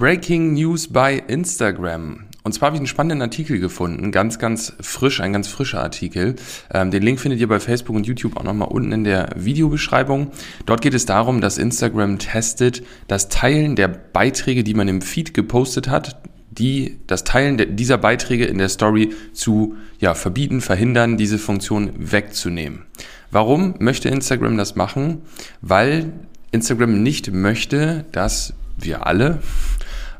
Breaking News bei Instagram. Und zwar habe ich einen spannenden Artikel gefunden, ganz, ganz frisch, ein ganz frischer Artikel. Ähm, den Link findet ihr bei Facebook und YouTube auch nochmal unten in der Videobeschreibung. Dort geht es darum, dass Instagram testet das Teilen der Beiträge, die man im Feed gepostet hat, die das Teilen de, dieser Beiträge in der Story zu ja, verbieten, verhindern, diese Funktion wegzunehmen. Warum möchte Instagram das machen? Weil Instagram nicht möchte, dass wir alle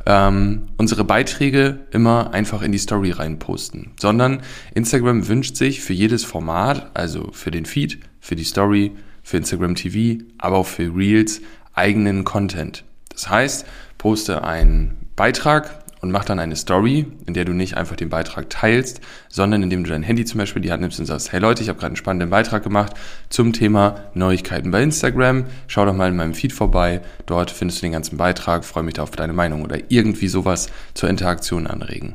ähm, unsere Beiträge immer einfach in die Story reinposten, sondern Instagram wünscht sich für jedes Format, also für den Feed, für die Story, für Instagram TV, aber auch für Reels eigenen Content. Das heißt, poste einen Beitrag, und mach dann eine Story, in der du nicht einfach den Beitrag teilst, sondern indem du dein Handy zum Beispiel die Hand nimmst und sagst, hey Leute, ich habe gerade einen spannenden Beitrag gemacht zum Thema Neuigkeiten bei Instagram. Schau doch mal in meinem Feed vorbei. Dort findest du den ganzen Beitrag. Freue mich da auf deine Meinung oder irgendwie sowas zur Interaktion anregen.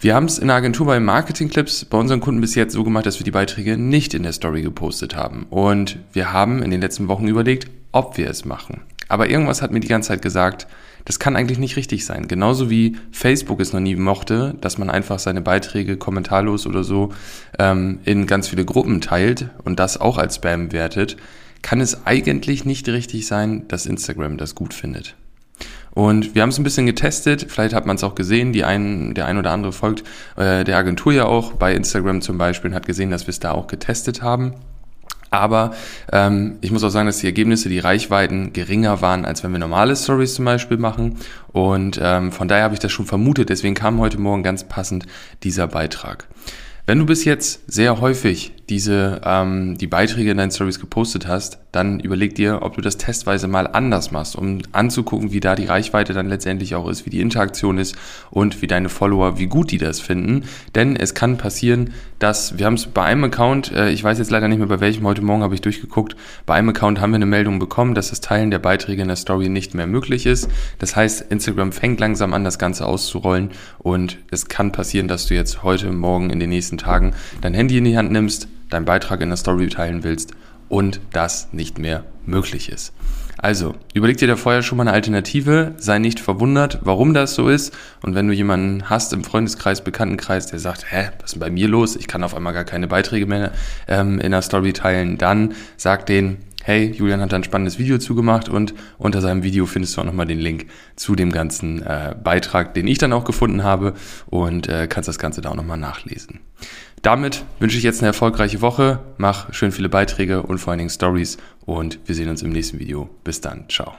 Wir haben es in der Agentur bei Marketing Clips bei unseren Kunden bis jetzt so gemacht, dass wir die Beiträge nicht in der Story gepostet haben. Und wir haben in den letzten Wochen überlegt, ob wir es machen. Aber irgendwas hat mir die ganze Zeit gesagt, das kann eigentlich nicht richtig sein. Genauso wie Facebook es noch nie mochte, dass man einfach seine Beiträge kommentarlos oder so ähm, in ganz viele Gruppen teilt und das auch als Spam wertet, kann es eigentlich nicht richtig sein, dass Instagram das gut findet. Und wir haben es ein bisschen getestet, vielleicht hat man es auch gesehen, die ein, der ein oder andere folgt äh, der Agentur ja auch bei Instagram zum Beispiel und hat gesehen, dass wir es da auch getestet haben. Aber ähm, ich muss auch sagen, dass die Ergebnisse, die Reichweiten geringer waren, als wenn wir normale Stories zum Beispiel machen. Und ähm, von daher habe ich das schon vermutet. Deswegen kam heute Morgen ganz passend dieser Beitrag. Wenn du bis jetzt sehr häufig diese ähm, die Beiträge in deinen Stories gepostet hast, dann überleg dir, ob du das testweise mal anders machst, um anzugucken, wie da die Reichweite dann letztendlich auch ist, wie die Interaktion ist und wie deine Follower, wie gut die das finden. Denn es kann passieren, dass wir haben es bei einem Account, äh, ich weiß jetzt leider nicht mehr bei welchem, heute Morgen habe ich durchgeguckt, bei einem Account haben wir eine Meldung bekommen, dass das Teilen der Beiträge in der Story nicht mehr möglich ist. Das heißt, Instagram fängt langsam an, das Ganze auszurollen und es kann passieren, dass du jetzt heute, morgen, in den nächsten Tagen dein Handy in die Hand nimmst, deinen Beitrag in der Story teilen willst und das nicht mehr möglich ist. Also, überleg dir da vorher schon mal eine Alternative, sei nicht verwundert, warum das so ist. Und wenn du jemanden hast im Freundeskreis, Bekanntenkreis, der sagt, hä, was ist denn bei mir los? Ich kann auf einmal gar keine Beiträge mehr ähm, in der Story teilen, dann sag denen, hey, Julian hat da ein spannendes Video zugemacht und unter seinem Video findest du auch nochmal den Link zu dem ganzen äh, Beitrag, den ich dann auch gefunden habe und äh, kannst das Ganze da auch nochmal nachlesen. Damit wünsche ich jetzt eine erfolgreiche Woche, mach schön viele Beiträge und vor allen Dingen Stories und wir sehen uns im nächsten Video. Bis dann, ciao.